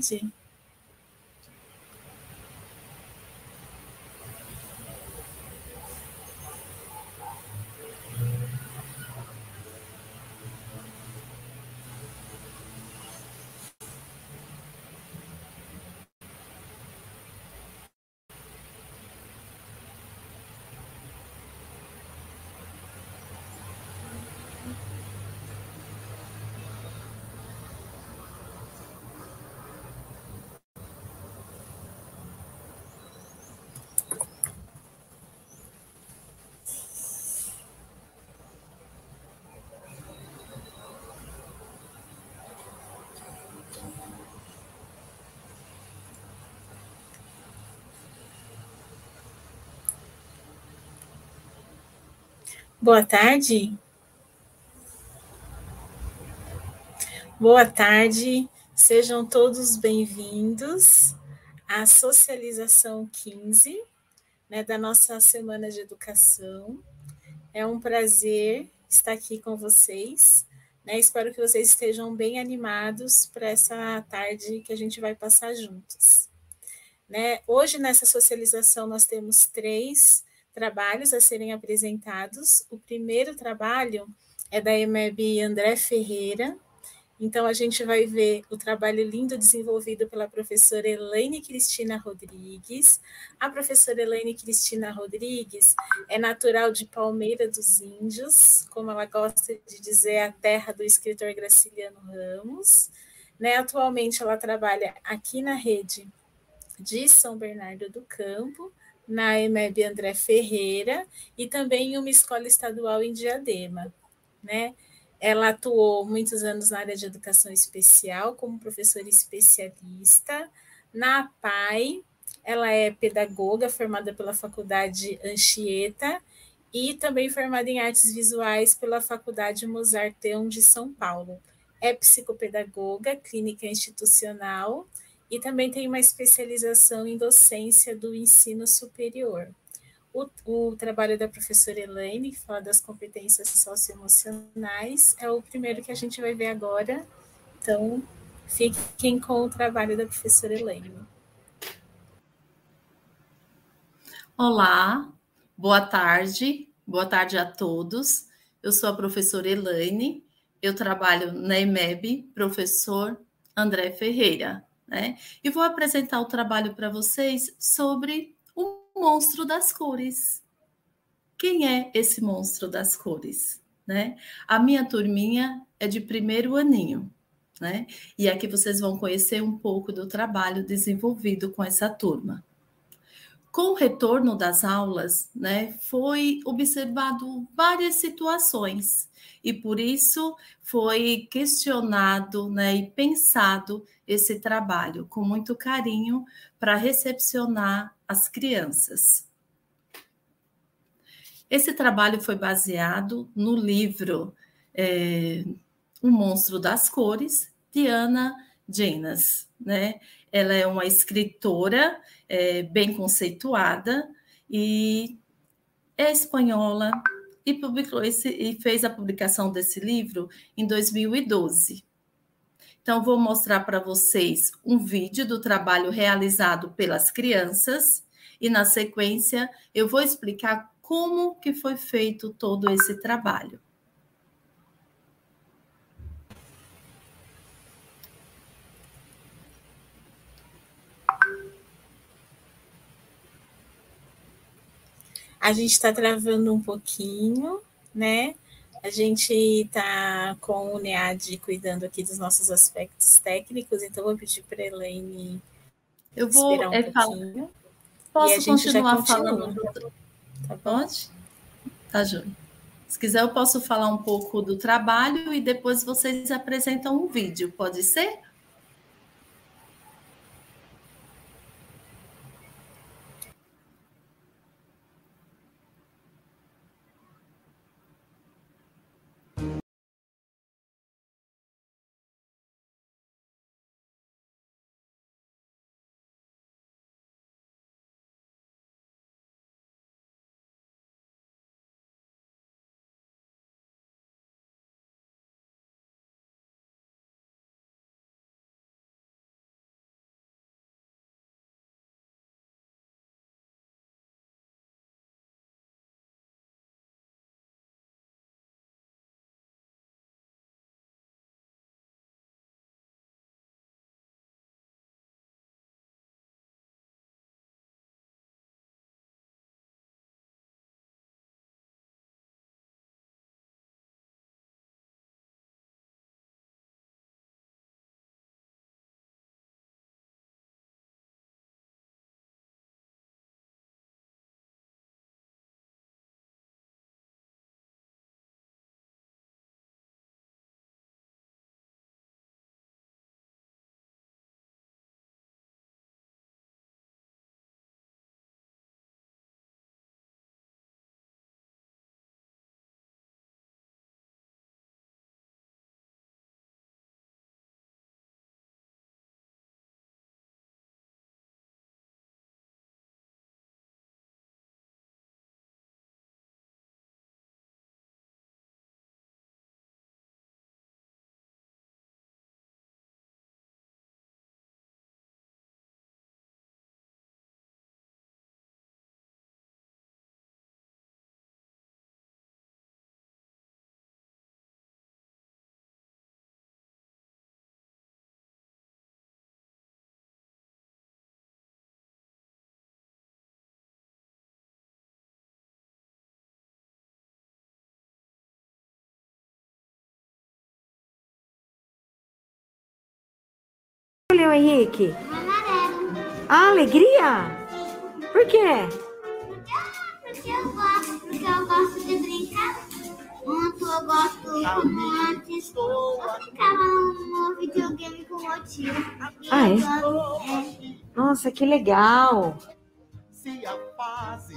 tarde. Boa tarde. Boa tarde, sejam todos bem-vindos à Socialização 15, né, da nossa Semana de Educação. É um prazer estar aqui com vocês. Né, espero que vocês estejam bem animados para essa tarde que a gente vai passar juntos. Né, hoje, nessa socialização, nós temos três trabalhos a serem apresentados. O primeiro trabalho é da EMEB André Ferreira. Então, a gente vai ver o trabalho lindo desenvolvido pela professora Elaine Cristina Rodrigues. A professora Elaine Cristina Rodrigues é natural de Palmeira dos Índios, como ela gosta de dizer, a terra do escritor Graciliano Ramos. Né? Atualmente, ela trabalha aqui na rede de São Bernardo do Campo, na EMEB André Ferreira e também em uma escola estadual em Diadema. Né? Ela atuou muitos anos na área de educação especial como professora especialista. Na APAI, ela é pedagoga formada pela Faculdade Anchieta e também formada em artes visuais pela Faculdade Mozarteum de São Paulo. É psicopedagoga, clínica institucional e também tem uma especialização em docência do ensino superior. O, o, trabalho da professora Elaine, que fala das competências socioemocionais, é o primeiro que a gente vai ver agora. Então, fiquem com o trabalho da professora Elaine. Olá, boa tarde, boa tarde a todos. Eu sou a professora Elaine, eu trabalho na EMEB, professor André Ferreira né? E vou apresentar o trabalho para vocês sobre o monstro das cores. Quem é esse monstro das cores? Né? A minha turminha é de primeiro aninho, né? E aqui vocês vão conhecer um pouco do trabalho desenvolvido com essa turma. Com o retorno das aulas, né, foi observado várias situações e por isso foi questionado né, e pensado esse trabalho com muito carinho para recepcionar as crianças. Esse trabalho foi baseado no livro é, O Monstro das Cores, de Ana Jenas. Né? Ela é uma escritora é, bem conceituada e é espanhola e publicou esse, e fez a publicação desse livro em 2012. Então, vou mostrar para vocês um vídeo do trabalho realizado pelas crianças e, na sequência, eu vou explicar como que foi feito todo esse trabalho. A gente está travando um pouquinho, né? A gente está com o NEAD cuidando aqui dos nossos aspectos técnicos, então vou pedir para a Elaine eu vou um é, pouquinho. Posso continuar falando? Tá Pode? Tá, Júlia. Se quiser, eu posso falar um pouco do trabalho e depois vocês apresentam um vídeo, pode ser? Henrique? Amarelo. Ah, alegria? Por quê? Porque eu gosto, porque eu gosto de brincar. Muito eu gosto antes. Eu ficava no videogame com o meu tio. Ah, eu é? é. Nossa, que legal. Se a fase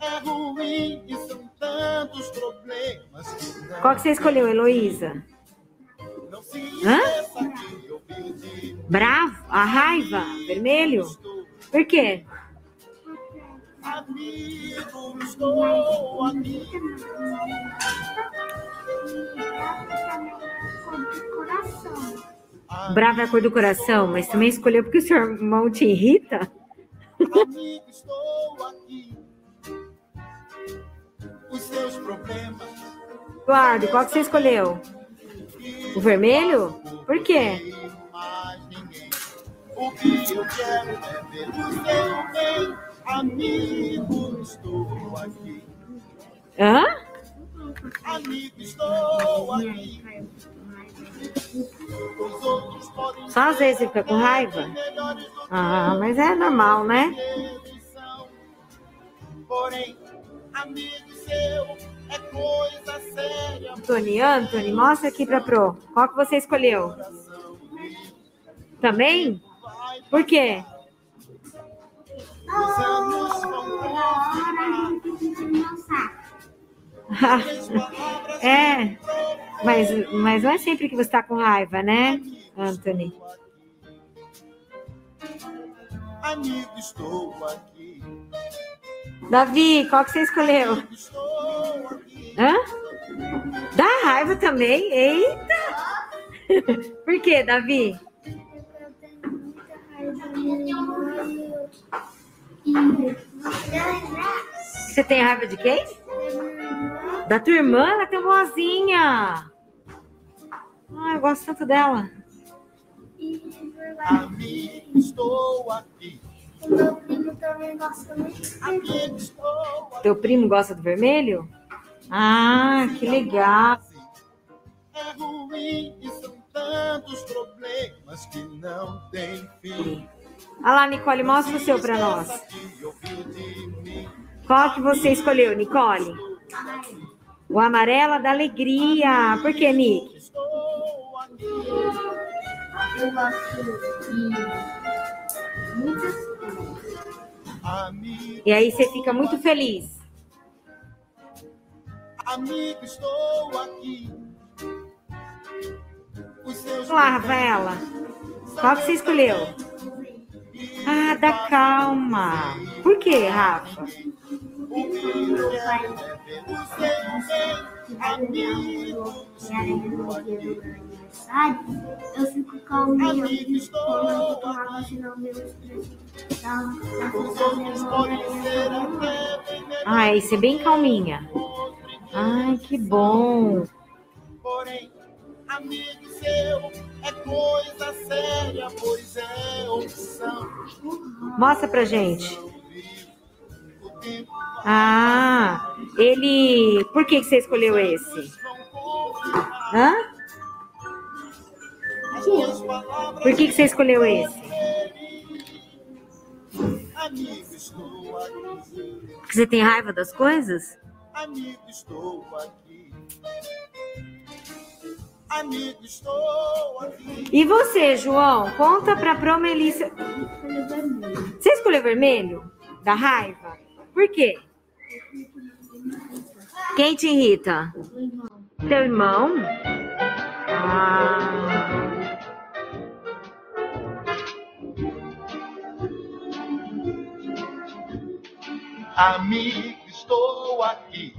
é ruim e são tantos problemas Qual que você escolheu, Heloísa? não se Hã? Bravo? A raiva? Vermelho? Por quê? Amigo. Bravo é a cor do coração, mas também escolheu porque o seu irmão te irrita? Eduardo, qual que você escolheu? O vermelho? Por quê? O que eu quero é ver o seu bem. Amigo, estou aqui. Hã? Amigo, estou aqui. Os outros podem Só às vezes você fica com raiva? Ah, mas é normal, né? Porém, amigo seu é coisa séria. Anthony, Anthony, mostra aqui pra Pro. Qual que você escolheu? Também? Por quê? Os anos vão é, mas, mas não é sempre que você tá com raiva, né, Anthony? Amigo, estou aqui. Davi, qual que você escolheu? Hã? Dá raiva também? Eita! Por quê, Davi? Você tem raiva de quem? Da tua irmã? Ela tem boazinha. Ah, eu gosto tanto dela. Amigo, estou aqui. O meu primo também gosta muito. Amigo, estou aqui. Teu primo gosta do vermelho? Ah, que legal. É ruim e são tantos problemas que não tem fim. Olha lá, Nicole, mostra o seu pra nós. Qual que você escolheu, Nicole? O amarelo da alegria. Por que, Nick? Estou aqui. Eu gosto de muitas coisas. Amigo, E aí você fica muito feliz. amigo, estou aqui. Olá, Rafaela. Qual que você escolheu? Ah, da calma. Por que, Rafa? Eu fico calminha, eu fico senão melhores. Ah, isso é bem calminha. Ai, que bom. Porém, amigo seu é coisa séria, pois é opção. Mostra pra gente. Ah, ele. Por que que você escolheu esse? Hã? Por que que você escolheu esse? Amigo, estou aqui. Porque você tem raiva das coisas? Amigo, estou aqui. Amigo, estou aqui. E você, João? Conta pra Pro Melissa. Você escolheu vermelho? Da raiva? Por quê? Quem te irrita? Teu irmão? Ah. Amigo, estou aqui.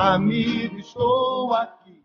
Amigo, estou aqui.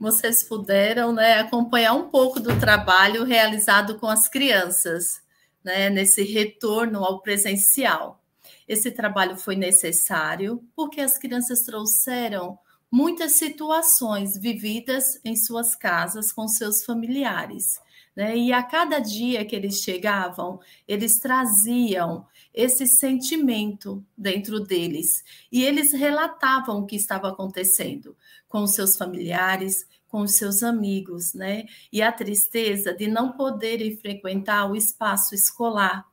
Vocês puderam né, acompanhar um pouco do trabalho realizado com as crianças, né, nesse retorno ao presencial. Esse trabalho foi necessário porque as crianças trouxeram muitas situações vividas em suas casas com seus familiares. Né? E a cada dia que eles chegavam, eles traziam esse sentimento dentro deles e eles relatavam o que estava acontecendo com seus familiares, com seus amigos, né? E a tristeza de não poderem frequentar o espaço escolar,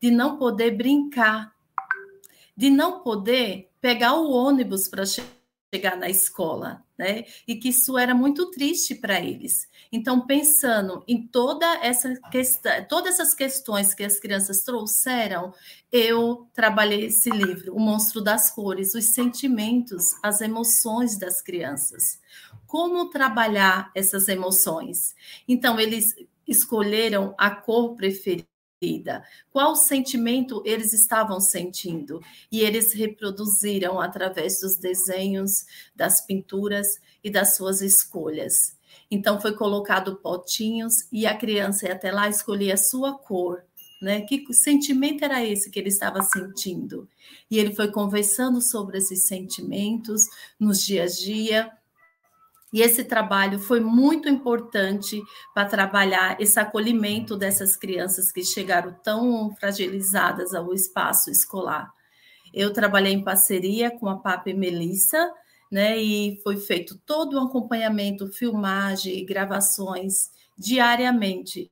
de não poder brincar, de não poder pegar o ônibus para chegar na escola, né? E que isso era muito triste para eles. Então, pensando em toda essa questão, todas essas questões que as crianças trouxeram, eu trabalhei esse livro, O Monstro das Cores, os sentimentos, as emoções das crianças. Como trabalhar essas emoções? Então, eles escolheram a cor preferida vida, qual sentimento eles estavam sentindo. E eles reproduziram através dos desenhos, das pinturas e das suas escolhas. Então foi colocado potinhos e a criança ia até lá escolher a sua cor. Né? Que sentimento era esse que ele estava sentindo? E ele foi conversando sobre esses sentimentos nos dia a dia, e esse trabalho foi muito importante para trabalhar esse acolhimento dessas crianças que chegaram tão fragilizadas ao espaço escolar. Eu trabalhei em parceria com a PAP Melissa, né, e foi feito todo o acompanhamento, filmagem e gravações diariamente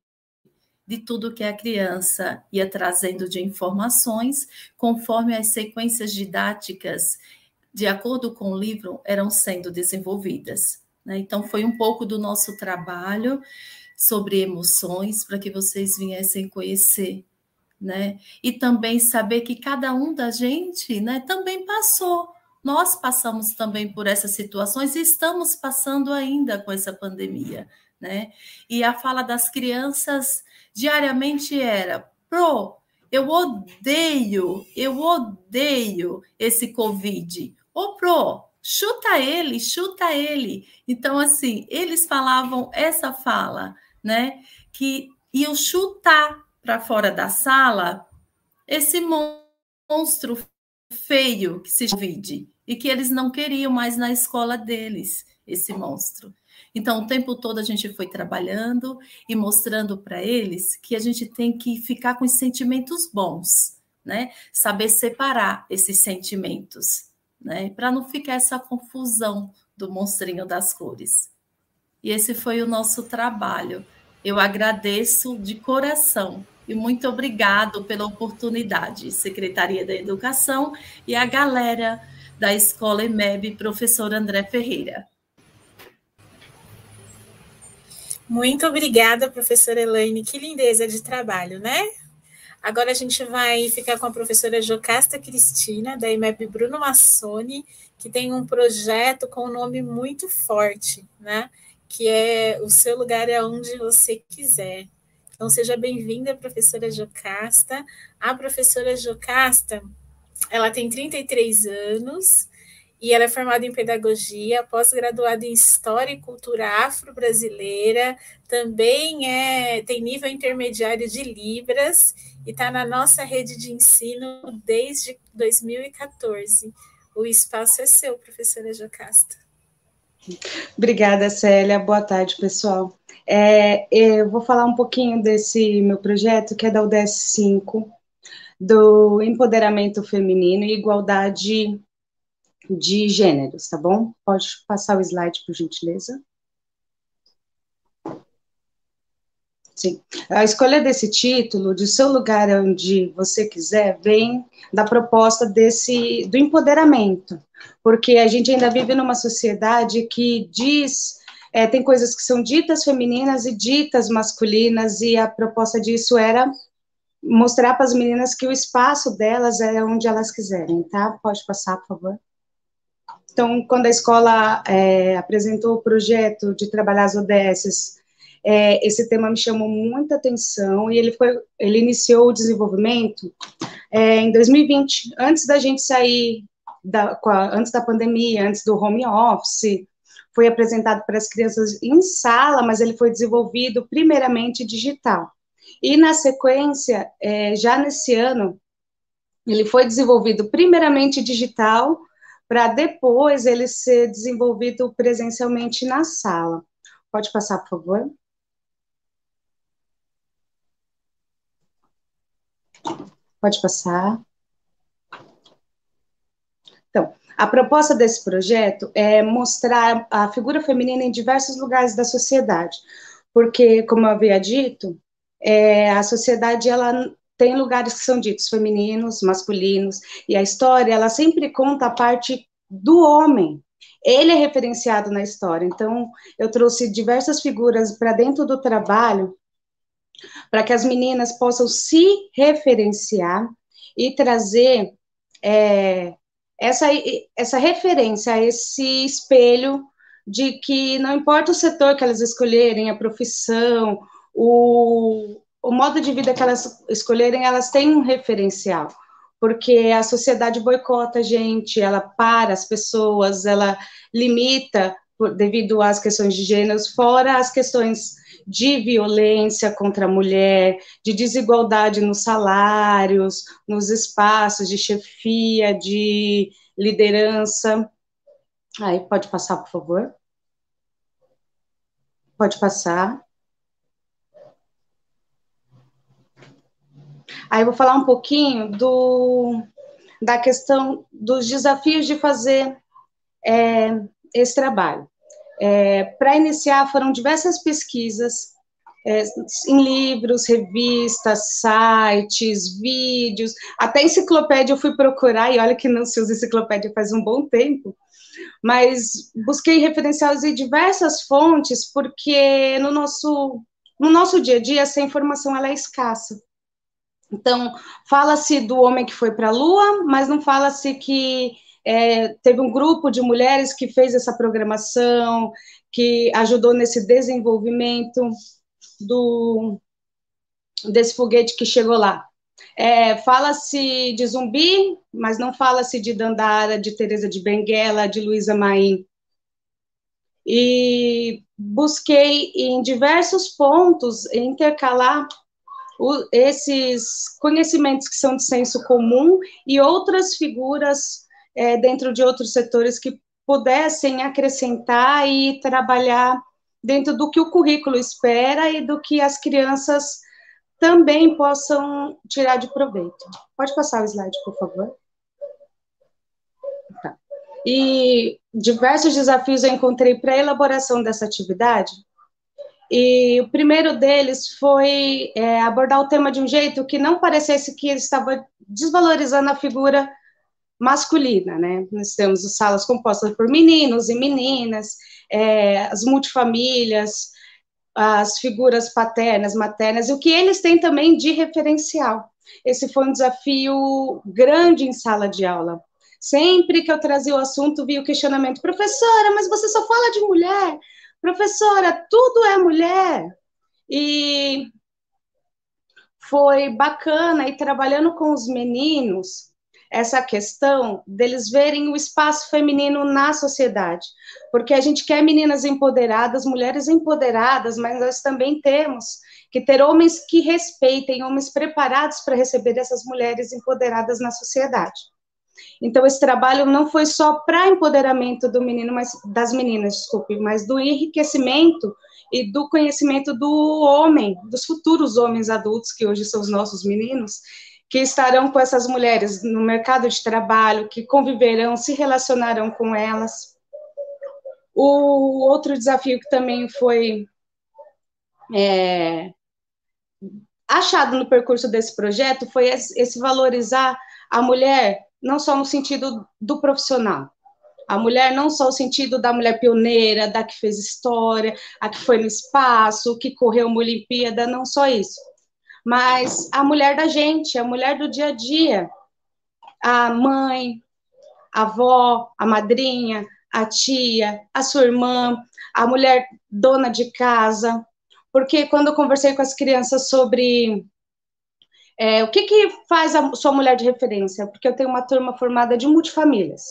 de tudo que a criança ia trazendo de informações, conforme as sequências didáticas, de acordo com o livro, eram sendo desenvolvidas. Né? Então, foi um pouco do nosso trabalho sobre emoções, para que vocês viessem conhecer. Né? E também saber que cada um da gente né, também passou. Nós passamos também por essas situações e estamos passando ainda com essa pandemia. Né? E a fala das crianças diariamente era: Pro, eu odeio, eu odeio esse Covid. Ô, Pro, chuta ele, chuta ele. Então, assim, eles falavam essa fala, né? Que iam chutar para fora da sala esse monstro feio que se Covid e que eles não queriam mais na escola deles, esse monstro. Então, o tempo todo a gente foi trabalhando e mostrando para eles que a gente tem que ficar com os sentimentos bons, né? Saber separar esses sentimentos né? Para não ficar essa confusão do monstrinho das cores. E esse foi o nosso trabalho. Eu agradeço de coração E muito obrigado pela oportunidade, Secretaria da Educação e a galera da Escola EMEB, professor André Ferreira. Muito obrigada, professora Elaine. Que lindeza de trabalho, né? Agora a gente vai ficar com a professora Jocasta Cristina, da IMEB Bruno Massoni, que tem um projeto com um nome muito forte, né? Que é O Seu Lugar é Onde Você Quiser. Então, seja bem-vinda, professora Jocasta. A professora Jocasta, ela tem 33 anos e ela é formada em pedagogia, pós-graduada em História e Cultura Afro-Brasileira, também é, tem nível intermediário de Libras e está na nossa rede de ensino desde 2014. O espaço é seu, professora Jocasta. Obrigada, Célia. Boa tarde, pessoal. É, eu vou falar um pouquinho desse meu projeto, que é da UDS 5, do empoderamento feminino e igualdade de gêneros, tá bom? Pode passar o slide, por gentileza. Sim. A escolha desse título, de seu lugar onde você quiser, vem da proposta desse do empoderamento, porque a gente ainda vive numa sociedade que diz é, tem coisas que são ditas femininas e ditas masculinas, e a proposta disso era mostrar para as meninas que o espaço delas é onde elas quiserem, tá? Pode passar, por favor. Então, quando a escola é, apresentou o projeto de trabalhar as ODSs, é, esse tema me chamou muita atenção e ele foi, ele iniciou o desenvolvimento é, em 2020, antes da gente sair da, a, antes da pandemia, antes do home office, foi apresentado para as crianças em sala, mas ele foi desenvolvido primeiramente digital. E na sequência, é, já nesse ano, ele foi desenvolvido primeiramente digital para depois ele ser desenvolvido presencialmente na sala. Pode passar, por favor? Pode passar. Então, a proposta desse projeto é mostrar a figura feminina em diversos lugares da sociedade, porque, como eu havia dito, é, a sociedade ela tem lugares que são ditos femininos, masculinos, e a história, ela sempre conta a parte do homem. Ele é referenciado na história. Então, eu trouxe diversas figuras para dentro do trabalho, para que as meninas possam se referenciar e trazer é, essa, essa referência, esse espelho de que não importa o setor que elas escolherem, a profissão, o, o modo de vida que elas escolherem, elas têm um referencial, porque a sociedade boicota a gente, ela para as pessoas, ela limita devido às questões de gêneros, fora as questões de violência contra a mulher, de desigualdade nos salários, nos espaços de chefia, de liderança. Aí, pode passar, por favor? Pode passar. Aí eu vou falar um pouquinho do, da questão dos desafios de fazer é, esse trabalho. É, Para iniciar, foram diversas pesquisas é, em livros, revistas, sites, vídeos, até enciclopédia eu fui procurar, e olha que não se usa enciclopédia faz um bom tempo, mas busquei referenciais em diversas fontes, porque no nosso, no nosso dia a dia essa informação ela é escassa. Então, fala-se do homem que foi para a Lua, mas não fala-se que é, teve um grupo de mulheres que fez essa programação, que ajudou nesse desenvolvimento do desse foguete que chegou lá. É, fala-se de Zumbi, mas não fala-se de Dandara, de Teresa de Benguela, de Luísa Maim. E busquei em diversos pontos intercalar o, esses conhecimentos que são de senso comum e outras figuras é, dentro de outros setores que pudessem acrescentar e trabalhar dentro do que o currículo espera e do que as crianças também possam tirar de proveito. Pode passar o slide, por favor. Tá. E diversos desafios eu encontrei para a elaboração dessa atividade, E o primeiro deles foi é, abordar o tema de um jeito que não parecesse que ele estava desvalorizando a figura masculina, né? Nós temos as salas compostas por meninos e meninas, é, as multifamílias, as figuras paternas, maternas, e o que eles têm também de referencial. Esse foi um desafio grande em sala de aula. Sempre que eu trazia o assunto, via o questionamento: professora, mas você só fala de mulher? Professora, tudo é mulher. E foi bacana ir trabalhando com os meninos essa questão deles verem o espaço feminino na sociedade, porque a gente quer meninas empoderadas, mulheres empoderadas, mas nós também temos que ter homens que respeitem, homens preparados para receber essas mulheres empoderadas na sociedade. Então esse trabalho não foi só para empoderamento do menino, mas das meninas, desculpe, mas do enriquecimento e do conhecimento do homem, dos futuros homens adultos que hoje são os nossos meninos, que estarão com essas mulheres no mercado de trabalho, que conviverão, se relacionarão com elas. O outro desafio que também foi é, achado no percurso desse projeto foi esse valorizar a mulher, não só no sentido do profissional, a mulher não só no sentido da mulher pioneira, da que fez história, a que foi no espaço, que correu uma Olimpíada, não só isso, mas a mulher da gente, a mulher do dia a dia, a mãe, a avó, a madrinha, a tia, a sua irmã, a mulher dona de casa. Porque quando eu conversei com as crianças sobre é, o que, que faz a sua mulher de referência, porque eu tenho uma turma formada de multifamílias.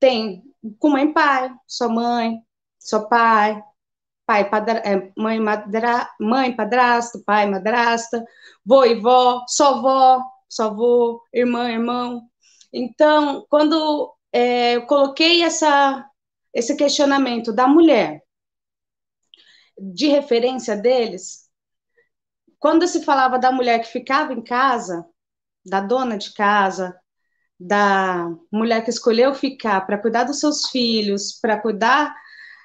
Tem com mãe pai, sua mãe, seu pai, pai, padra, é, mãe, madra, mãe, padrasto, pai, madrasta, vô e vó, só vó, só vô, irmã, irmão. Então, quando é, eu coloquei essa, esse questionamento da mulher, de referência deles, quando se falava da mulher que ficava em casa, da dona de casa, da mulher que escolheu ficar para cuidar dos seus filhos, para cuidar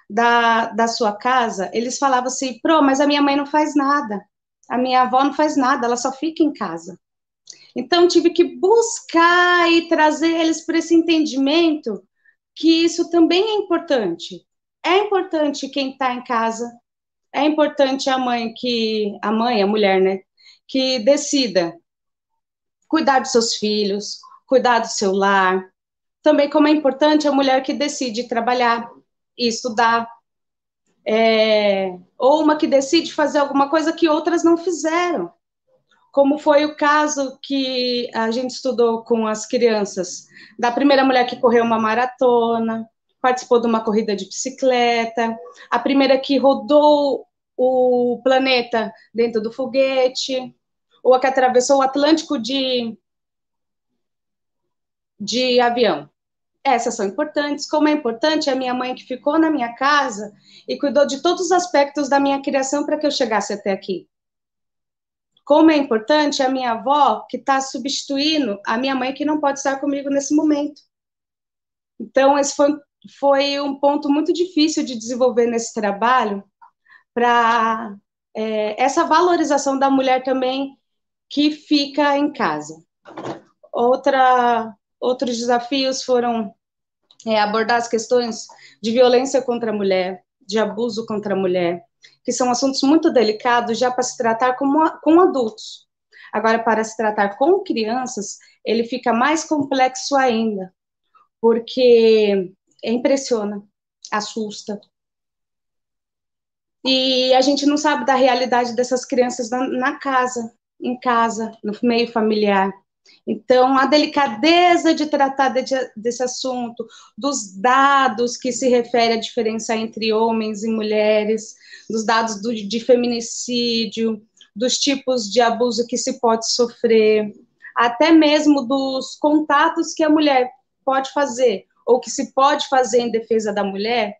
da, da sua casa, eles falavam assim, pro, mas a minha mãe não faz nada, a minha avó não faz nada, ela só fica em casa. Então, tive que buscar e trazer eles para esse entendimento que isso também é importante. É importante quem está em casa, é importante a mãe que, a mãe, a mulher, né, que decida cuidar dos seus filhos, cuidar do seu lar. Também como é importante a mulher que decide trabalhar, e estudar. É, ou uma que decide fazer alguma coisa que outras não fizeram, como foi o caso que a gente estudou com as crianças, da primeira mulher que correu uma maratona, participou de uma corrida de bicicleta, a primeira que rodou o planeta dentro do foguete, ou a que atravessou o Atlântico de, de avião essas são importantes. Como é importante a minha mãe que ficou na minha casa e cuidou de todos os aspectos da minha criação para que eu chegasse até aqui. Como é importante a minha avó que está substituindo a minha mãe que não pode estar comigo nesse momento. Então, esse foi, foi um ponto muito difícil de desenvolver nesse trabalho para é, essa valorização da mulher também que fica em casa. Outra, outros desafios foram é, abordar as questões de violência contra a mulher, de abuso contra a mulher, que são assuntos muito delicados já para se tratar com, com adultos. Agora, para se tratar com crianças, ele fica mais complexo ainda, porque impressiona, assusta. E a gente não sabe da realidade dessas crianças na, na casa, em casa, no meio familiar. Então, a delicadeza de tratar de, desse assunto, dos dados que se refere à diferença entre homens e mulheres, dos dados do, de feminicídio, dos tipos de abuso que se pode sofrer, até mesmo dos contatos que a mulher pode fazer, ou que se pode fazer em defesa da mulher,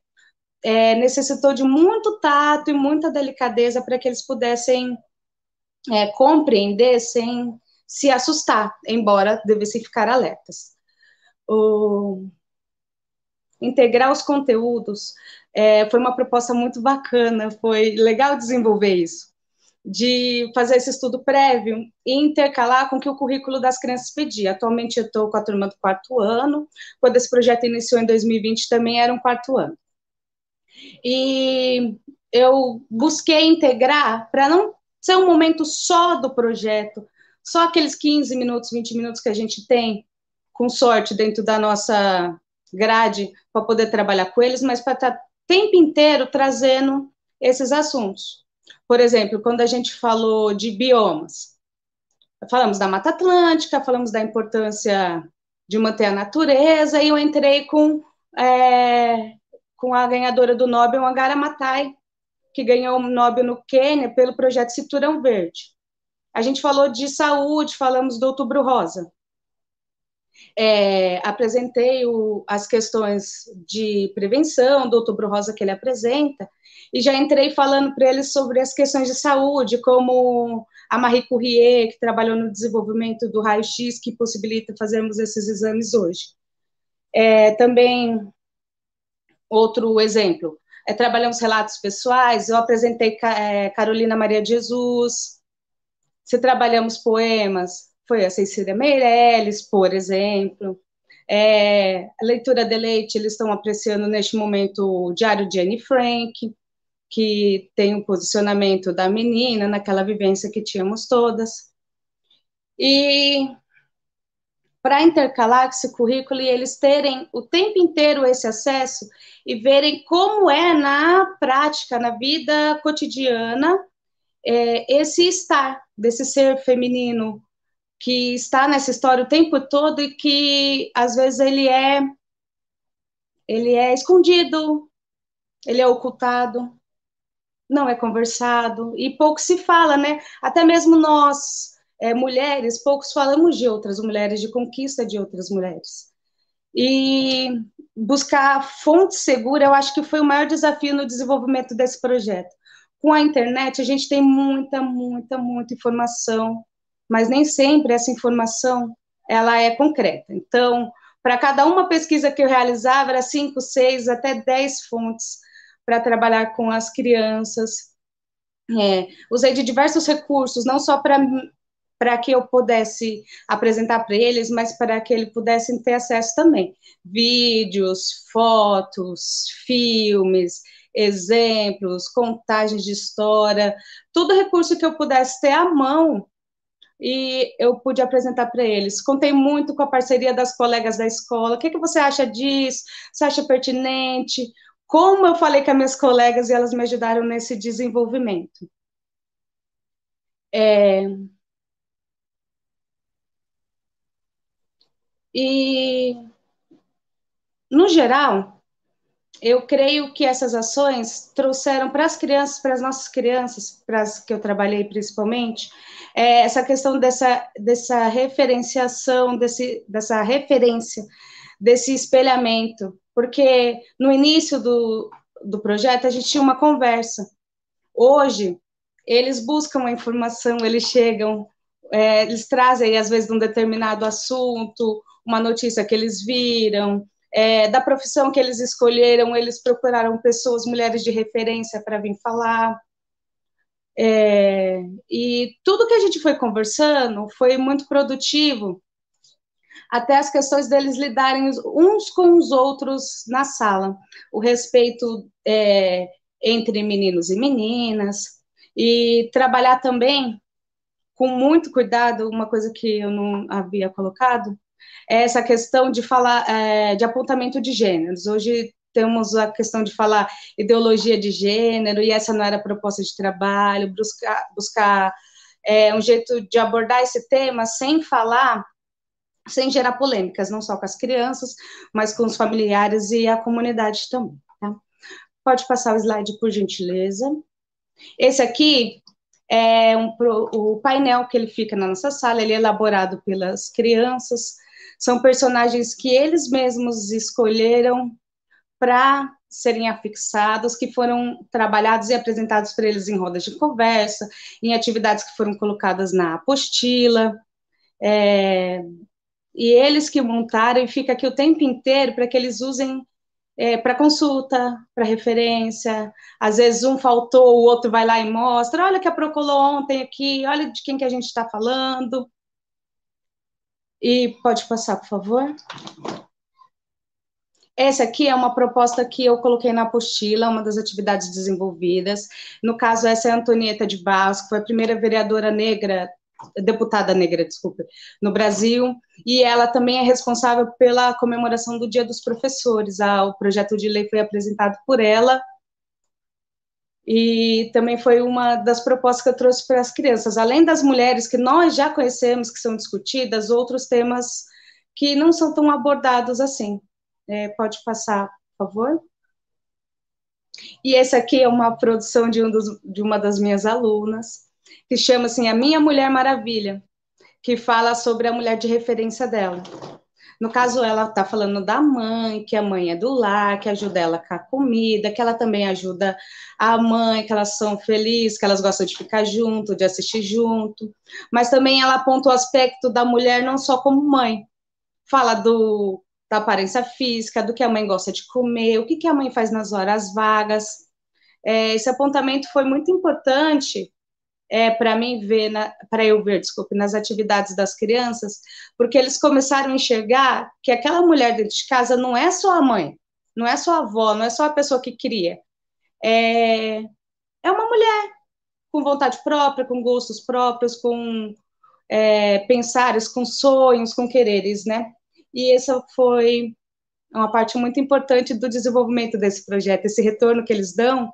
é, necessitou de muito tato e muita delicadeza para que eles pudessem é, compreender sem se assustar, embora devessem ficar alertas. O... Integrar os conteúdos é, foi uma proposta muito bacana, foi legal desenvolver isso, de fazer esse estudo prévio e intercalar com o que o currículo das crianças pedia. Atualmente eu estou com a turma do quarto ano, quando esse projeto iniciou em 2020 também era um quarto ano. E eu busquei integrar para não ser um momento só do projeto, só aqueles 15 minutos, 20 minutos que a gente tem, com sorte, dentro da nossa grade, para poder trabalhar com eles, mas para estar tá o tempo inteiro trazendo esses assuntos. Por exemplo, quando a gente falou de biomas, falamos da Mata Atlântica, falamos da importância de manter a natureza, e eu entrei com, é, com a ganhadora do Nobel, Angara Matai, que ganhou o Nobel no Quênia pelo projeto Cinturão Verde. A gente falou de saúde, falamos do Outubro Rosa. É, apresentei o, as questões de prevenção do Outubro Rosa que ele apresenta, e já entrei falando para eles sobre as questões de saúde, como a Marie Courrier, que trabalhou no desenvolvimento do raio-x, que possibilita fazermos esses exames hoje. É, também, outro exemplo, é, trabalhamos relatos pessoais, eu apresentei é, Carolina Maria de Jesus, se trabalhamos poemas, foi a Cecília Meirelles, por exemplo. É, a leitura de leite, eles estão apreciando neste momento o Diário de Anne Frank, que tem o posicionamento da menina naquela vivência que tínhamos todas. E para intercalar esse currículo e eles terem o tempo inteiro esse acesso e verem como é na prática, na vida cotidiana, é, esse estar desse ser feminino que está nessa história o tempo todo e que às vezes ele é ele é escondido, ele é ocultado, não é conversado e pouco se fala, né? Até mesmo nós, é, mulheres, poucos falamos de outras mulheres, de conquista de outras mulheres. E buscar fonte segura, eu acho que foi o maior desafio no desenvolvimento desse projeto. Com a internet, a gente tem muita, muita, muita informação mas nem sempre essa informação ela é concreta. Então, para cada uma pesquisa que eu realizava, era cinco, seis, até dez fontes para trabalhar com as crianças. É, usei de diversos recursos, não só para para que eu pudesse apresentar para eles, mas para que eles pudessem ter acesso também. Vídeos, fotos, filmes, exemplos, contagens de história, todo recurso que eu pudesse ter à mão e eu pude apresentar para eles. Contei muito com a parceria das colegas da escola. O que, que você acha disso? Você acha pertinente? Como eu falei com as minhas colegas e elas me ajudaram nesse desenvolvimento. É... E, no geral, eu creio que essas ações trouxeram para as crianças, para as nossas crianças, para as que eu trabalhei principalmente, é, essa questão dessa, dessa referenciação, desse, dessa referência, desse espelhamento, porque no início do, do projeto a gente tinha uma conversa. Hoje, eles buscam a informação, eles chegam, é, eles trazem, às vezes, um determinado assunto, uma notícia que eles viram, é, da profissão que eles escolheram, eles procuraram pessoas, mulheres de referência para vir falar. É, e tudo que a gente foi conversando foi muito produtivo, até as questões deles lidarem uns com os outros na sala, o respeito é, entre meninos e meninas, e trabalhar também com muito cuidado, uma coisa que eu não havia colocado, é essa questão de falar é, de apontamento de gêneros. Hoje temos a questão de falar ideologia de gênero, e essa não era proposta de trabalho, buscar, buscar é, um jeito de abordar esse tema sem falar, sem gerar polêmicas, não só com as crianças, mas com os familiares e a comunidade também. Tá? Pode passar o slide, por gentileza. Esse aqui é um, o painel que ele fica na nossa sala, ele é elaborado pelas crianças, são personagens que eles mesmos escolheram para serem afixados, que foram trabalhados e apresentados para eles em rodas de conversa, em atividades que foram colocadas na apostila, é, e eles que montaram, e fica aqui o tempo inteiro para que eles usem é, para consulta, para referência. Às vezes um faltou, o outro vai lá e mostra. Olha que a Procolou ontem aqui, olha de quem que a gente está falando. E pode passar, por favor. Essa aqui é uma proposta que eu coloquei na apostila, uma das atividades desenvolvidas. No caso, essa é a Antonieta de que foi a primeira vereadora negra deputada negra, desculpa, no Brasil, e ela também é responsável pela comemoração do Dia dos Professores. O projeto de lei foi apresentado por ela, e também foi uma das propostas que eu trouxe para as crianças. Além das mulheres que nós já conhecemos, que são discutidas, outros temas que não são tão abordados assim. É, pode passar, por favor? E esse aqui é uma produção de, um dos, de uma das minhas alunas, que chama assim A Minha Mulher Maravilha, que fala sobre a mulher de referência dela. No caso, ela está falando da mãe, que a mãe é do lar, que ajuda ela com a comida, que ela também ajuda a mãe, que elas são felizes, que elas gostam de ficar junto, de assistir junto. Mas também ela aponta o aspecto da mulher não só como mãe. Fala do, da aparência física, do que a mãe gosta de comer, o que, que a mãe faz nas horas vagas. É, esse apontamento foi muito importante é, para mim ver, para eu ver, desculpe, nas atividades das crianças, porque eles começaram a enxergar que aquela mulher dentro de casa não é só a mãe, não é só a avó, não é só a pessoa que cria, é, é uma mulher com vontade própria, com gostos próprios, com é, pensares, com sonhos, com quereres, né? E essa foi uma parte muito importante do desenvolvimento desse projeto. Esse retorno que eles dão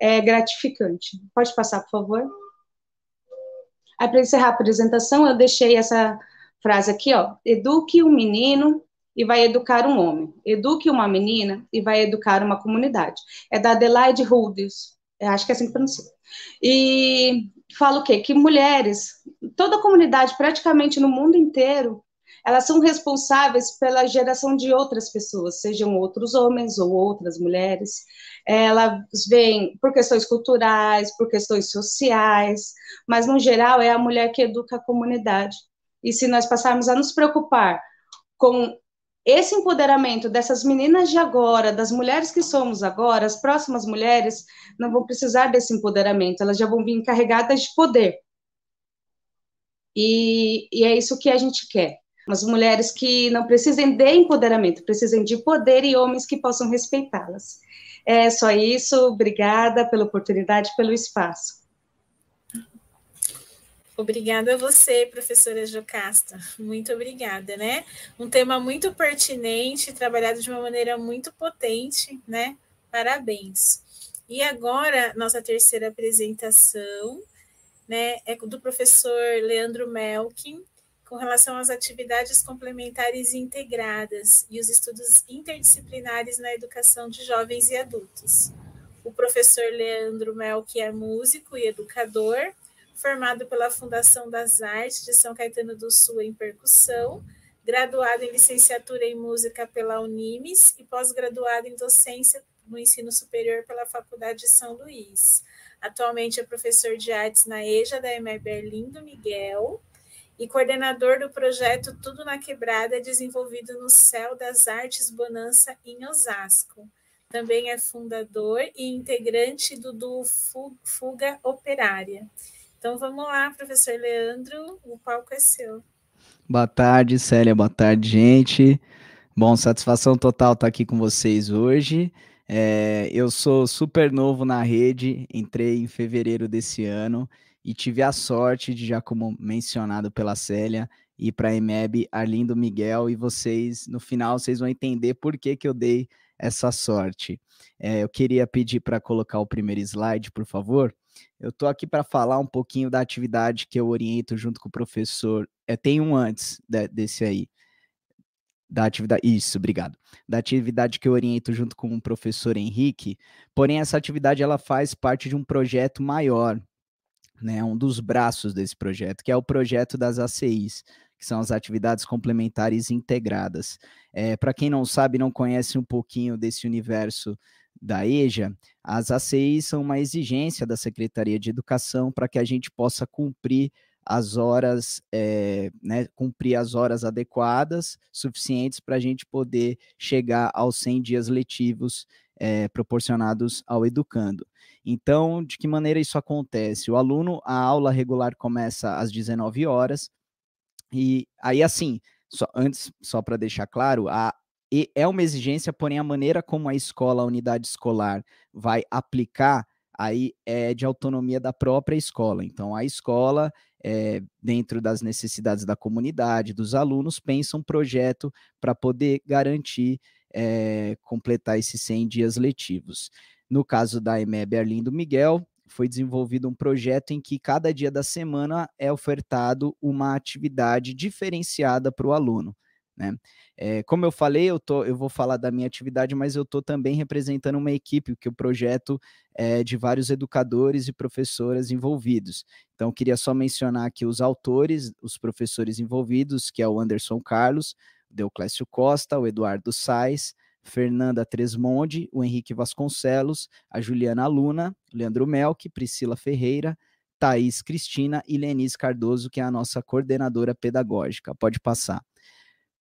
é gratificante. Pode passar, por favor? Aí, para encerrar a apresentação, eu deixei essa frase aqui, ó. Eduque um menino e vai educar um homem. Eduque uma menina e vai educar uma comunidade. É da Adelaide Rudis. Acho que é assim que pronuncia. E fala o quê? Que mulheres, toda a comunidade, praticamente no mundo inteiro, elas são responsáveis pela geração de outras pessoas, sejam outros homens ou outras mulheres elas vêm por questões culturais, por questões sociais, mas no geral é a mulher que educa a comunidade. E se nós passarmos a nos preocupar com esse empoderamento dessas meninas de agora, das mulheres que somos agora, as próximas mulheres não vão precisar desse empoderamento, elas já vão vir carregadas de poder. E, e é isso que a gente quer. Umas mulheres que não precisem de empoderamento, precisem de poder e homens que possam respeitá-las. É só isso. Obrigada pela oportunidade, pelo espaço. Obrigada a você, professora Jocasta. Muito obrigada, né? Um tema muito pertinente, trabalhado de uma maneira muito potente, né? Parabéns. E agora, nossa terceira apresentação, né, é do professor Leandro Melkin, com relação às atividades complementares integradas e os estudos interdisciplinares na educação de jovens e adultos. O professor Leandro Mel, que é músico e educador, formado pela Fundação das Artes de São Caetano do Sul em percussão, graduado em licenciatura em música pela Unimes e pós-graduado em docência no ensino superior pela Faculdade de São Luís. Atualmente é professor de artes na EJA da EMEB Berlim do Miguel e coordenador do projeto Tudo na Quebrada, desenvolvido no Céu das Artes Bonança, em Osasco. Também é fundador e integrante do duo Fuga Operária. Então vamos lá, professor Leandro, o palco é seu. Boa tarde, Célia, boa tarde, gente. Bom, satisfação total estar aqui com vocês hoje. É, eu sou super novo na rede, entrei em fevereiro desse ano e tive a sorte de, já como mencionado pela Célia, ir para a EMEB Arlindo Miguel e vocês, no final, vocês vão entender por que, que eu dei essa sorte. É, eu queria pedir para colocar o primeiro slide, por favor. Eu estou aqui para falar um pouquinho da atividade que eu oriento junto com o professor. É, tem um antes de, desse aí. Da atividade. Isso, obrigado. Da atividade que eu oriento junto com o professor Henrique. Porém, essa atividade ela faz parte de um projeto maior né, um dos braços desse projeto, que é o projeto das ACIs, que são as atividades complementares integradas. É, Para quem não sabe, não conhece um pouquinho desse universo da EJA, as ACIs são uma exigência da Secretaria de Educação para que a gente possa cumprir as horas, é, né, cumprir as horas adequadas, suficientes para a gente poder chegar aos 100 dias letivos é, proporcionados ao educando. Então, de que maneira isso acontece? O aluno, a aula regular começa às 19 horas, e aí, assim, só, antes, só para deixar claro, a, é uma exigência, porém a maneira como a escola, a unidade escolar, vai aplicar aí é de autonomia da própria escola. Então, a escola, é, dentro das necessidades da comunidade, dos alunos, pensa um projeto para poder garantir é, completar esses 100 dias letivos. No caso da EMEB Arlindo Miguel, foi desenvolvido um projeto em que cada dia da semana é ofertado uma atividade diferenciada para o aluno. Né? É, como eu falei, eu, tô, eu vou falar da minha atividade, mas eu estou também representando uma equipe, que o projeto é de vários educadores e professoras envolvidos. Então, queria só mencionar aqui os autores, os professores envolvidos, que é o Anderson Carlos, Deoclésio Costa, o Eduardo Sais, Fernanda Tresmonde, o Henrique Vasconcelos, a Juliana Luna, Leandro Melk, Priscila Ferreira, Thaís Cristina e Lenise Cardoso, que é a nossa coordenadora pedagógica. Pode passar.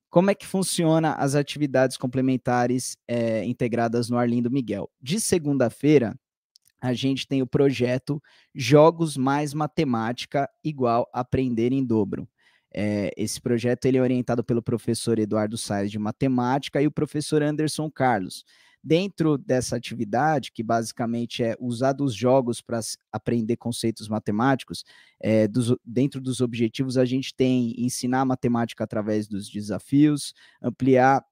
Como é que funciona as atividades complementares é, integradas no Arlindo Miguel? De segunda-feira, a gente tem o projeto Jogos mais Matemática igual Aprender em Dobro. É, esse projeto ele é orientado pelo professor Eduardo Sainz de Matemática e o professor Anderson Carlos. Dentro dessa atividade, que basicamente é usar dos jogos para aprender conceitos matemáticos, é, dos, dentro dos objetivos a gente tem ensinar matemática através dos desafios, ampliar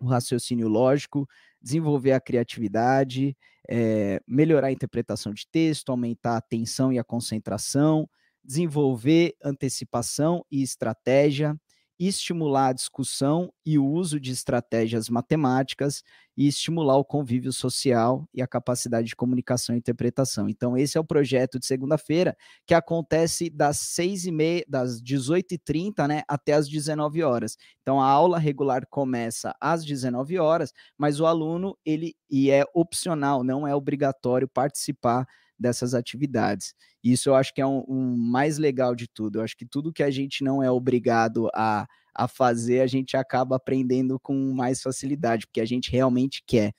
o raciocínio lógico, desenvolver a criatividade, é, melhorar a interpretação de texto, aumentar a atenção e a concentração, desenvolver antecipação e estratégia, estimular a discussão e o uso de estratégias matemáticas e estimular o convívio social e a capacidade de comunicação e interpretação. Então, esse é o projeto de segunda-feira, que acontece das seis e meia, das 18h30 né, até as 19 horas. Então, a aula regular começa às 19 horas, mas o aluno, ele e é opcional, não é obrigatório participar dessas atividades. Isso eu acho que é um, um, mais legal de tudo. Eu acho que tudo que a gente não é obrigado a, a fazer, a gente acaba aprendendo com mais facilidade, porque a gente realmente quer.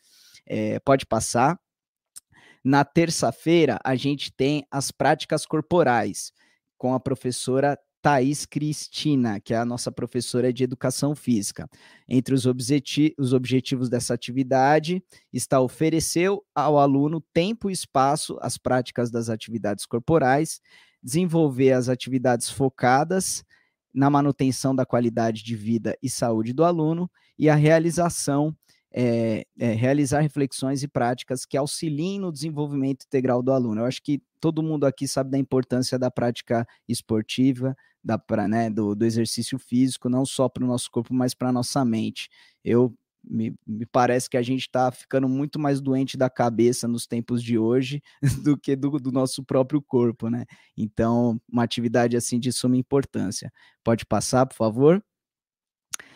É, pode passar. Na terça-feira, a gente tem as práticas corporais com a professora Thaís Cristina, que é a nossa professora de educação física. Entre os, objeti os objetivos dessa atividade está oferecer ao aluno tempo e espaço às práticas das atividades corporais, desenvolver as atividades focadas na manutenção da qualidade de vida e saúde do aluno e a realização é, é, realizar reflexões e práticas que auxiliem no desenvolvimento integral do aluno. Eu acho que todo mundo aqui sabe da importância da prática esportiva, da, pra, né, do, do exercício físico, não só para o nosso corpo, mas para a nossa mente. Eu me, me, parece que a gente está ficando muito mais doente da cabeça nos tempos de hoje do que do, do, nosso próprio corpo, né? Então, uma atividade assim de suma importância. Pode passar, por favor?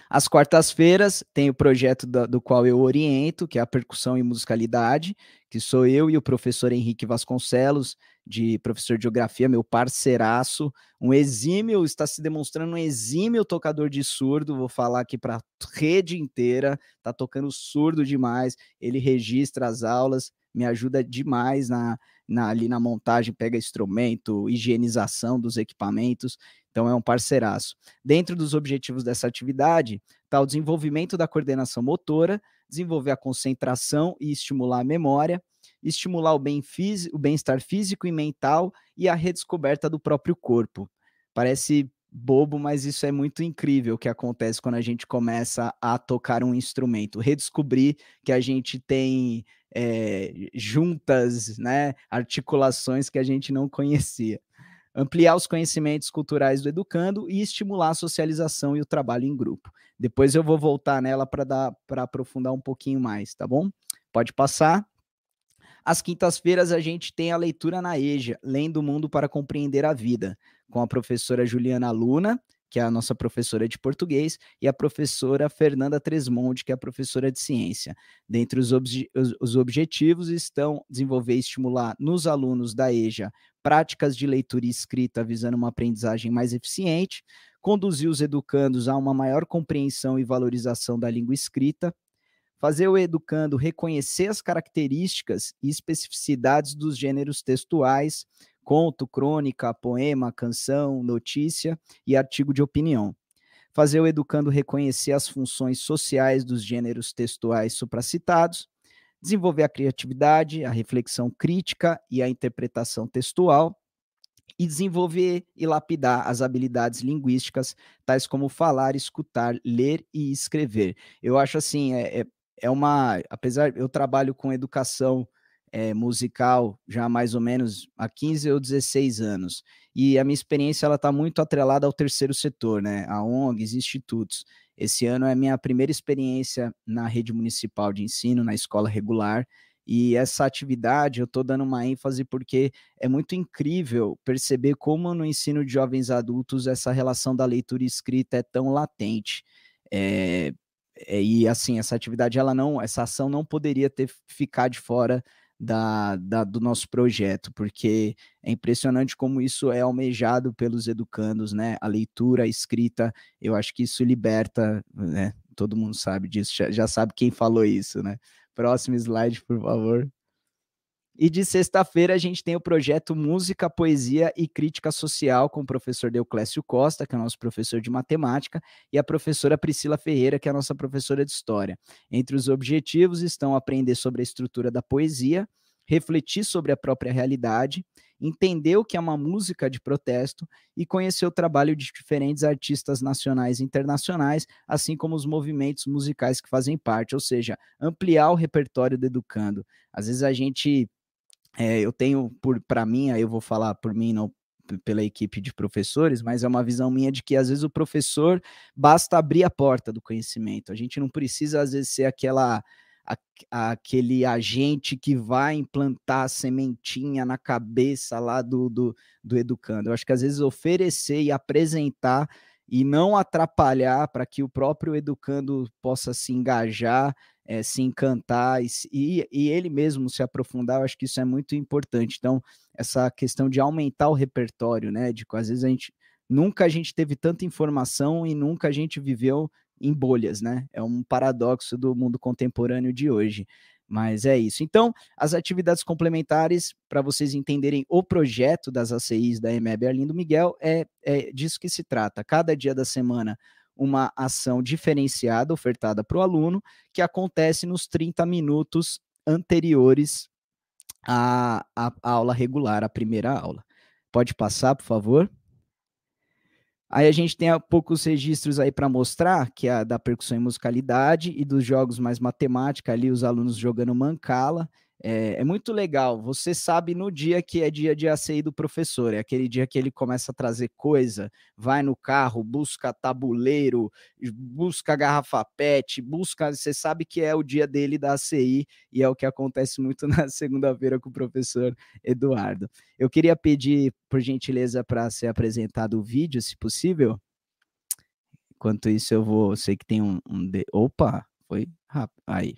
Às quartas-feiras tem o projeto do, do qual eu oriento, que é a percussão e musicalidade, que sou eu e o professor Henrique Vasconcelos, de professor de geografia, meu parceiraço, um exímio, está se demonstrando um exímio tocador de surdo, vou falar aqui para a rede inteira, tá tocando surdo demais, ele registra as aulas, me ajuda demais na, na, ali na montagem, pega instrumento, higienização dos equipamentos, então é um parceiraço. Dentro dos objetivos dessa atividade está o desenvolvimento da coordenação motora, desenvolver a concentração e estimular a memória, estimular o bem-estar bem físico e mental e a redescoberta do próprio corpo. Parece bobo, mas isso é muito incrível o que acontece quando a gente começa a tocar um instrumento, redescobrir que a gente tem é, juntas, né, articulações que a gente não conhecia ampliar os conhecimentos culturais do educando e estimular a socialização e o trabalho em grupo. Depois eu vou voltar nela para dar para aprofundar um pouquinho mais, tá bom? Pode passar. Às quintas-feiras a gente tem a leitura na EJA, Lendo o Mundo para Compreender a Vida, com a professora Juliana Luna, que é a nossa professora de português, e a professora Fernanda Tresmonde, que é a professora de ciência. Dentre os, obje os, os objetivos estão desenvolver e estimular nos alunos da EJA práticas de leitura e escrita visando uma aprendizagem mais eficiente, conduzir os educandos a uma maior compreensão e valorização da língua escrita, fazer o educando reconhecer as características e especificidades dos gêneros textuais, conto, crônica, poema, canção, notícia e artigo de opinião. Fazer o educando reconhecer as funções sociais dos gêneros textuais supracitados, desenvolver a criatividade, a reflexão crítica e a interpretação textual, e desenvolver e lapidar as habilidades linguísticas, tais como falar, escutar, ler e escrever. Eu acho assim, é, é, é uma. Apesar, eu trabalho com educação é, musical já mais ou menos há 15 ou 16 anos. E a minha experiência ela está muito atrelada ao terceiro setor, né? A ONGs, institutos. Esse ano é minha primeira experiência na rede municipal de ensino, na escola regular, e essa atividade eu estou dando uma ênfase porque é muito incrível perceber como no ensino de jovens adultos essa relação da leitura e escrita é tão latente. É, e assim, essa atividade, ela não, essa ação não poderia ter ficado de fora da, da, do nosso projeto, porque é impressionante como isso é almejado pelos educandos, né? A leitura, a escrita, eu acho que isso liberta, né? Todo mundo sabe disso, já, já sabe quem falou isso, né? Próximo slide, por favor. E de sexta-feira a gente tem o projeto Música, Poesia e Crítica Social com o professor Deuclésio Costa, que é nosso professor de matemática, e a professora Priscila Ferreira, que é a nossa professora de história. Entre os objetivos estão aprender sobre a estrutura da poesia, refletir sobre a própria realidade, entender o que é uma música de protesto e conhecer o trabalho de diferentes artistas nacionais e internacionais, assim como os movimentos musicais que fazem parte, ou seja, ampliar o repertório do educando. Às vezes a gente, é, eu tenho para mim, aí eu vou falar por mim, não pela equipe de professores, mas é uma visão minha de que às vezes o professor basta abrir a porta do conhecimento. A gente não precisa às vezes ser aquela a, aquele agente que vai implantar a sementinha na cabeça lá do, do, do educando. Eu acho que às vezes oferecer e apresentar e não atrapalhar para que o próprio educando possa se engajar, é, se encantar e, e, ele mesmo se aprofundar, eu acho que isso é muito importante. Então, essa questão de aumentar o repertório, né? De às vezes a gente nunca a gente teve tanta informação e nunca a gente viveu em bolhas, né? É um paradoxo do mundo contemporâneo de hoje. Mas é isso. Então, as atividades complementares, para vocês entenderem o projeto das ACIs da EMEB Arlindo Miguel, é, é disso que se trata. Cada dia da semana, uma ação diferenciada ofertada para o aluno, que acontece nos 30 minutos anteriores à, à aula regular, à primeira aula. Pode passar, por favor? Aí a gente tem poucos registros aí para mostrar, que é a da percussão e musicalidade e dos jogos mais matemática, ali os alunos jogando mancala. É, é, muito legal. Você sabe no dia que é dia de ACI do professor, é aquele dia que ele começa a trazer coisa, vai no carro, busca tabuleiro, busca garrafa PET, busca. Você sabe que é o dia dele da ACI e é o que acontece muito na segunda-feira com o professor Eduardo. Eu queria pedir, por gentileza, para ser apresentado o vídeo, se possível. Enquanto isso, eu vou. Sei que tem um. um de... Opa, foi rápido. Aí.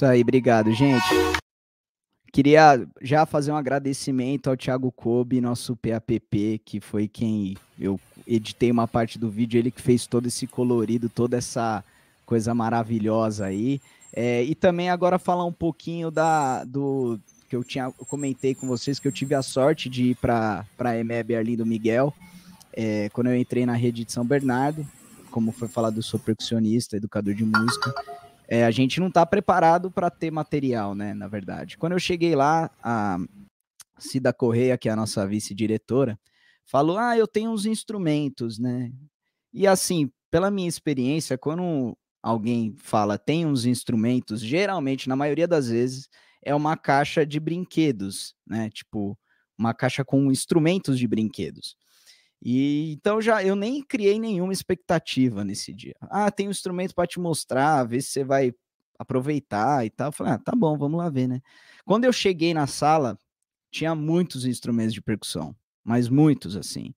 Isso aí, obrigado, gente. Queria já fazer um agradecimento ao Thiago Kobe, nosso PAPP, que foi quem eu editei uma parte do vídeo, ele que fez todo esse colorido, toda essa coisa maravilhosa aí. É, e também agora falar um pouquinho da, do que eu tinha eu comentei com vocês que eu tive a sorte de ir para a EMEB Arlindo Miguel é, quando eu entrei na rede de São Bernardo, como foi falado, eu sou percussionista, educador de música é, a gente não está preparado para ter material, né? Na verdade. Quando eu cheguei lá, a Cida Correia, que é a nossa vice-diretora, falou: Ah, eu tenho uns instrumentos, né? E assim, pela minha experiência, quando alguém fala tem uns instrumentos, geralmente, na maioria das vezes, é uma caixa de brinquedos, né? Tipo, uma caixa com instrumentos de brinquedos. E então já eu nem criei nenhuma expectativa nesse dia. Ah, tem um instrumento para te mostrar, ver se você vai aproveitar e tal. Eu falei, ah, tá bom, vamos lá ver, né? Quando eu cheguei na sala, tinha muitos instrumentos de percussão, mas muitos assim.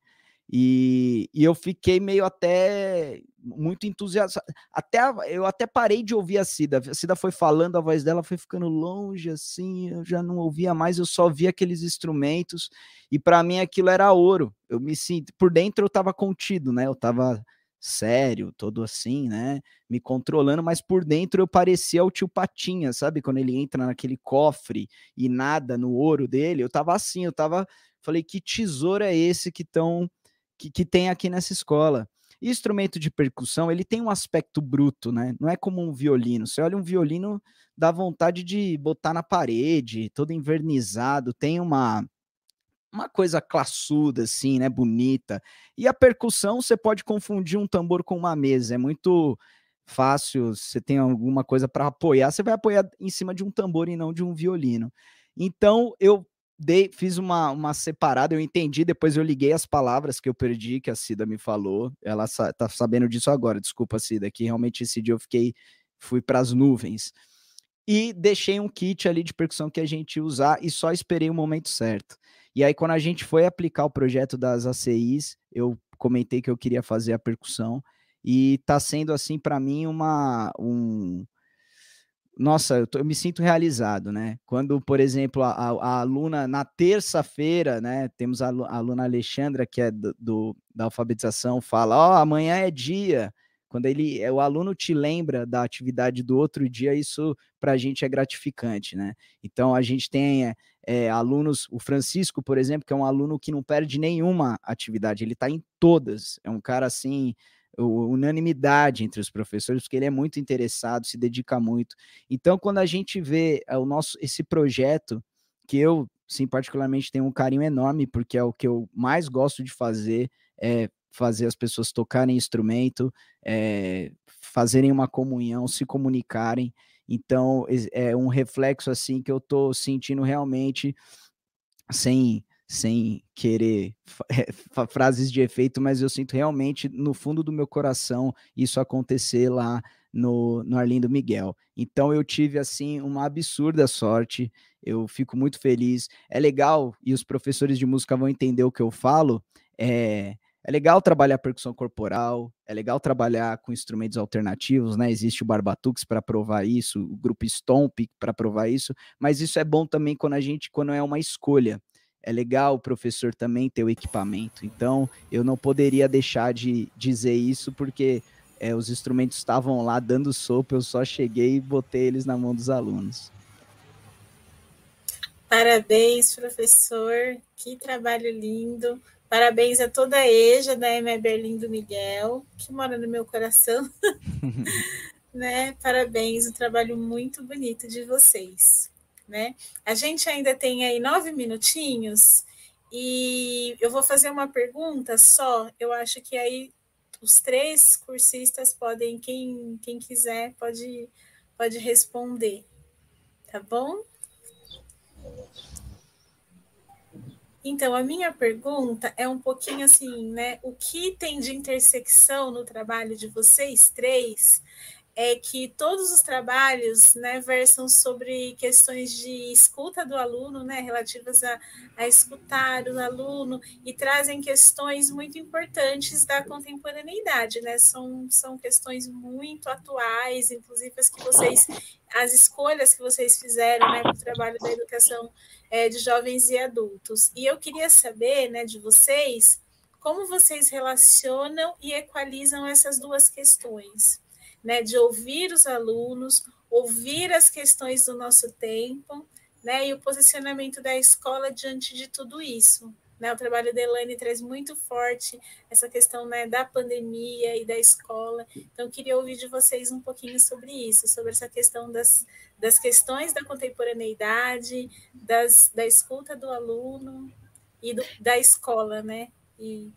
E, e eu fiquei meio até muito entusiasmado. Até eu até parei de ouvir a Cida. A Cida foi falando, a voz dela foi ficando longe assim, eu já não ouvia mais, eu só via aqueles instrumentos e para mim aquilo era ouro. Eu me sinto por dentro eu estava contido, né? Eu estava sério, todo assim, né? Me controlando, mas por dentro eu parecia o tio Patinha, sabe? Quando ele entra naquele cofre e nada no ouro dele, eu tava assim, eu tava, falei, que tesouro é esse que tão que, que tem aqui nessa escola? instrumento de percussão, ele tem um aspecto bruto, né? Não é como um violino. Você olha um violino, dá vontade de botar na parede, todo envernizado, tem uma uma coisa classuda assim, né, bonita. E a percussão, você pode confundir um tambor com uma mesa, é muito fácil, você tem alguma coisa para apoiar, você vai apoiar em cima de um tambor e não de um violino. Então, eu dei, fiz uma, uma separada, eu entendi, depois eu liguei as palavras que eu perdi, que a Cida me falou. Ela sa tá sabendo disso agora, desculpa, Cida, que realmente esse dia eu fiquei, fui para as nuvens. E deixei um kit ali de percussão que a gente ia usar e só esperei o momento certo. E aí, quando a gente foi aplicar o projeto das ACIs, eu comentei que eu queria fazer a percussão e tá sendo assim para mim uma um, nossa, eu, tô, eu, me sinto realizado, né? Quando, por exemplo, a, a aluna, na terça-feira, né, temos a, a, aluna Alexandra, que é do, do da alfabetização, fala: Ó, oh, amanhã é dia. Quando ele, é, o aluno te lembra da atividade do outro dia, isso para a gente é gratificante, né? Então, a gente tem é, é, alunos, o Francisco, por exemplo, que é um aluno que não perde nenhuma atividade, ele está em todas, é um cara assim unanimidade entre os professores, porque ele é muito interessado, se dedica muito. Então, quando a gente vê eh, o nosso esse projeto, que eu, sim, particularmente tenho um carinho enorme, porque é o que eu mais gosto de fazer, é fazer as pessoas tocarem instrumento, é, fazerem uma comunhão, se comunicarem. Então, é um reflexo assim que eu estou sentindo realmente sem sem querer frases de efeito, mas eu sinto realmente no fundo do meu coração isso acontecer lá no, no Arlindo Miguel. Então eu tive assim uma absurda sorte, eu fico muito feliz. É legal, e os professores de música vão entender o que eu falo, é, é legal trabalhar percussão corporal, é legal trabalhar com instrumentos alternativos, né? Existe o Barbatux para provar isso, o grupo Stomp para provar isso, mas isso é bom também quando a gente, quando é uma escolha é legal o professor também ter o equipamento. Então, eu não poderia deixar de dizer isso, porque é, os instrumentos estavam lá dando sopa, eu só cheguei e botei eles na mão dos alunos. Parabéns, professor, que trabalho lindo. Parabéns a toda a EJA da EME Berlim do Miguel, que mora no meu coração. né? Parabéns, um trabalho muito bonito de vocês né? A gente ainda tem aí nove minutinhos e eu vou fazer uma pergunta só. Eu acho que aí os três cursistas podem, quem, quem quiser, pode, pode responder. Tá bom? Então, a minha pergunta é um pouquinho assim, né? O que tem de intersecção no trabalho de vocês três é que todos os trabalhos né, versam sobre questões de escuta do aluno, né, relativas a, a escutar o aluno, e trazem questões muito importantes da contemporaneidade, né? São, são questões muito atuais, inclusive as que vocês, as escolhas que vocês fizeram né, para o trabalho da educação é, de jovens e adultos. E eu queria saber né, de vocês como vocês relacionam e equalizam essas duas questões né, de ouvir os alunos, ouvir as questões do nosso tempo, né, e o posicionamento da escola diante de tudo isso. Né, o trabalho da Elaine traz muito forte essa questão né, da pandemia e da escola. Então, queria ouvir de vocês um pouquinho sobre isso, sobre essa questão das, das questões da contemporaneidade, das, da escuta do aluno e do, da escola, né? E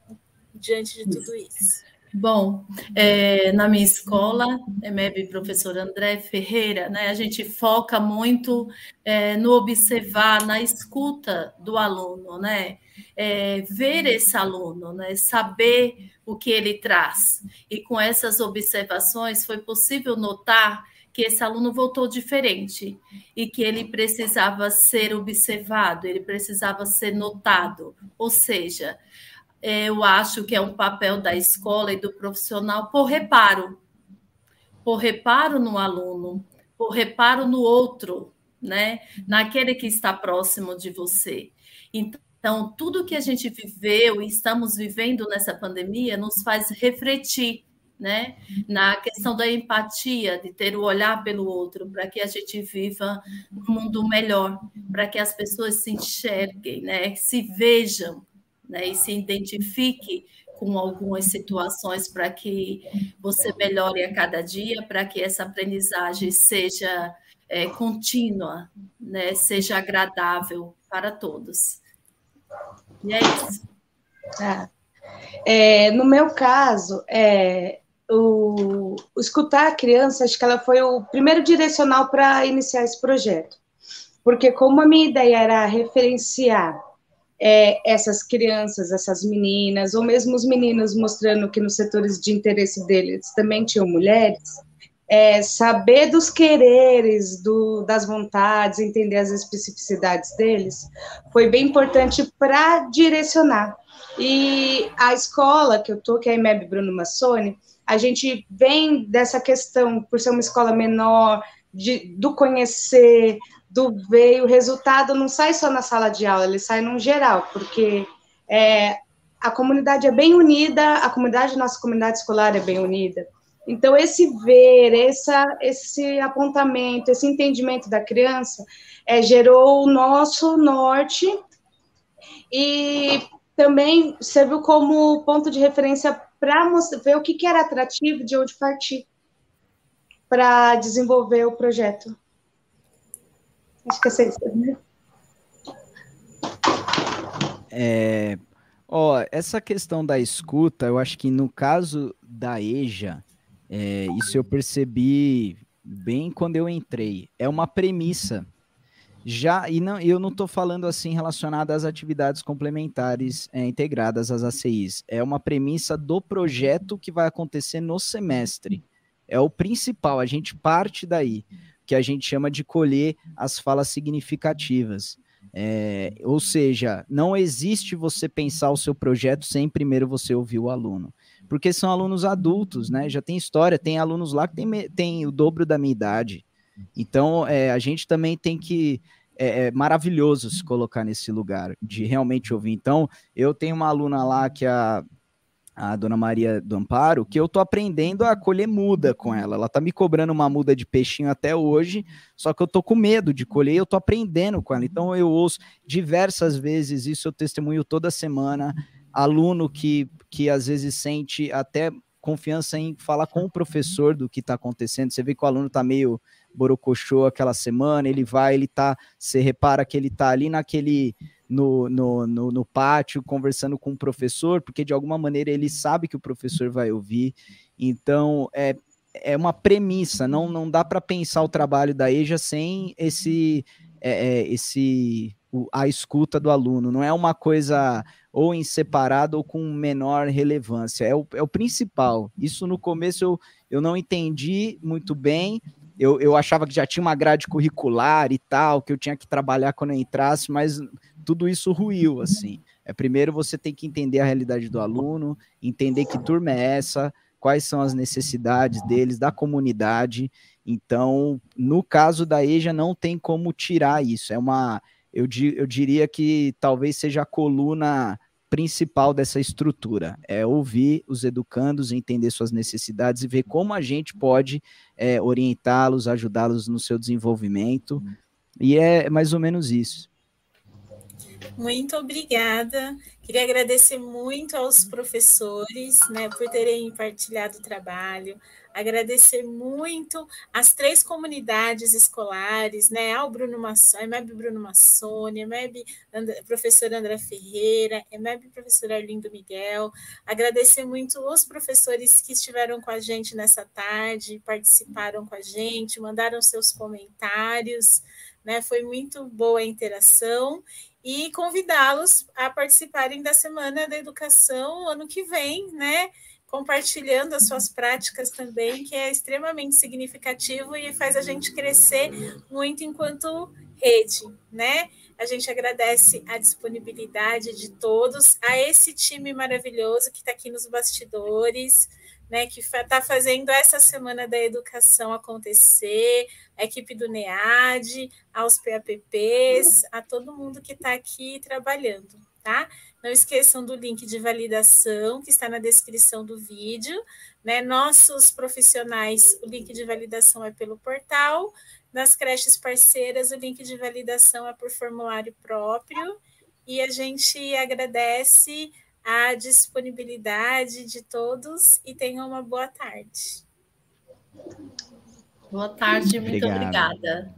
diante de tudo isso. Bom, é, na minha escola, EMEB professor André Ferreira, né, a gente foca muito é, no observar, na escuta do aluno, né, é, ver esse aluno, né, saber o que ele traz. E com essas observações foi possível notar que esse aluno voltou diferente e que ele precisava ser observado, ele precisava ser notado, ou seja, eu acho que é um papel da escola e do profissional por reparo, por reparo no aluno, por reparo no outro, né? Naquele que está próximo de você. Então, tudo que a gente viveu e estamos vivendo nessa pandemia nos faz refletir, né? Na questão da empatia, de ter o olhar pelo outro, para que a gente viva um mundo melhor, para que as pessoas se enxerguem, né? Se vejam né, e se identifique com algumas situações para que você melhore a cada dia, para que essa aprendizagem seja é, contínua, né, seja agradável para todos. E é isso. Ah. É, no meu caso, é, o, o, escutar a criança, acho que ela foi o primeiro direcional para iniciar esse projeto. Porque como a minha ideia era referenciar é, essas crianças, essas meninas, ou mesmo os meninos mostrando que nos setores de interesse deles também tinham mulheres, é, saber dos quereres, do, das vontades, entender as especificidades deles, foi bem importante para direcionar. E a escola que eu tô, que é a IMEB Bruno Massoni, a gente vem dessa questão, por ser uma escola menor, de, do conhecer, do ver, o resultado não sai só na sala de aula, ele sai num geral, porque é, a comunidade é bem unida, a comunidade, nossa comunidade escolar é bem unida. Então, esse ver, essa, esse apontamento, esse entendimento da criança é, gerou o nosso norte e também serviu como ponto de referência para ver o que, que era atrativo de onde partir para desenvolver o projeto. Acho que é isso, né? É, ó, essa questão da escuta, eu acho que no caso da EJA, é, isso eu percebi bem quando eu entrei. É uma premissa. Já, e não, eu não estou falando assim relacionada às atividades complementares é, integradas às ACIs. É uma premissa do projeto que vai acontecer no semestre. É o principal, a gente parte daí que a gente chama de colher as falas significativas. É, ou seja, não existe você pensar o seu projeto sem primeiro você ouvir o aluno. Porque são alunos adultos, né? Já tem história, tem alunos lá que tem, tem o dobro da minha idade. Então, é, a gente também tem que. É, é, maravilhoso se colocar nesse lugar, de realmente ouvir. Então, eu tenho uma aluna lá que a a dona Maria do Amparo, que eu tô aprendendo a colher muda com ela. Ela tá me cobrando uma muda de peixinho até hoje, só que eu tô com medo de colher eu tô aprendendo com ela. Então eu ouço diversas vezes isso, eu testemunho toda semana. Aluno que, que às vezes sente até confiança em falar com o professor do que está acontecendo. Você vê que o aluno está meio borocochô aquela semana, ele vai, ele tá, você repara que ele tá ali naquele no, no, no, no, pátio conversando com o professor, porque de alguma maneira ele sabe que o professor vai ouvir. Então, é, é uma premissa, não, não dá para pensar o trabalho da EJA sem esse, é, é, esse a escuta do aluno, não é uma coisa ou em separado ou com menor relevância, é o, é o principal. Isso no começo eu, eu não entendi muito bem, eu, eu achava que já tinha uma grade curricular e tal, que eu tinha que trabalhar quando eu entrasse, mas tudo isso ruiu, assim. É, primeiro você tem que entender a realidade do aluno, entender que turma é essa, quais são as necessidades deles, da comunidade. Então, no caso da EJA, não tem como tirar isso. É uma, eu, eu diria que talvez seja a coluna principal dessa estrutura, é ouvir os educandos, entender suas necessidades e ver como a gente pode é, orientá-los, ajudá-los no seu desenvolvimento. E é mais ou menos isso. Muito obrigada. Queria agradecer muito aos professores, né, por terem partilhado o trabalho. Agradecer muito às três comunidades escolares, né, ao Bruno Massoni, EMEB Bruno Massoni, EMEB And, professor André Ferreira, EMEB professor Arlindo Miguel. Agradecer muito os professores que estiveram com a gente nessa tarde, participaram com a gente, mandaram seus comentários, né, foi muito boa a interação e convidá-los a participarem da Semana da Educação ano que vem, né? Compartilhando as suas práticas também, que é extremamente significativo e faz a gente crescer muito enquanto rede, né? A gente agradece a disponibilidade de todos, a esse time maravilhoso que está aqui nos bastidores, né, que está fazendo essa Semana da Educação acontecer, a equipe do NEAD, aos PAPPs, a todo mundo que está aqui trabalhando, tá? Não esqueçam do link de validação que está na descrição do vídeo, né? Nossos profissionais, o link de validação é pelo portal, nas creches parceiras, o link de validação é por formulário próprio, e a gente agradece a disponibilidade de todos e tenham uma boa tarde. Boa tarde, muito Obrigado. obrigada.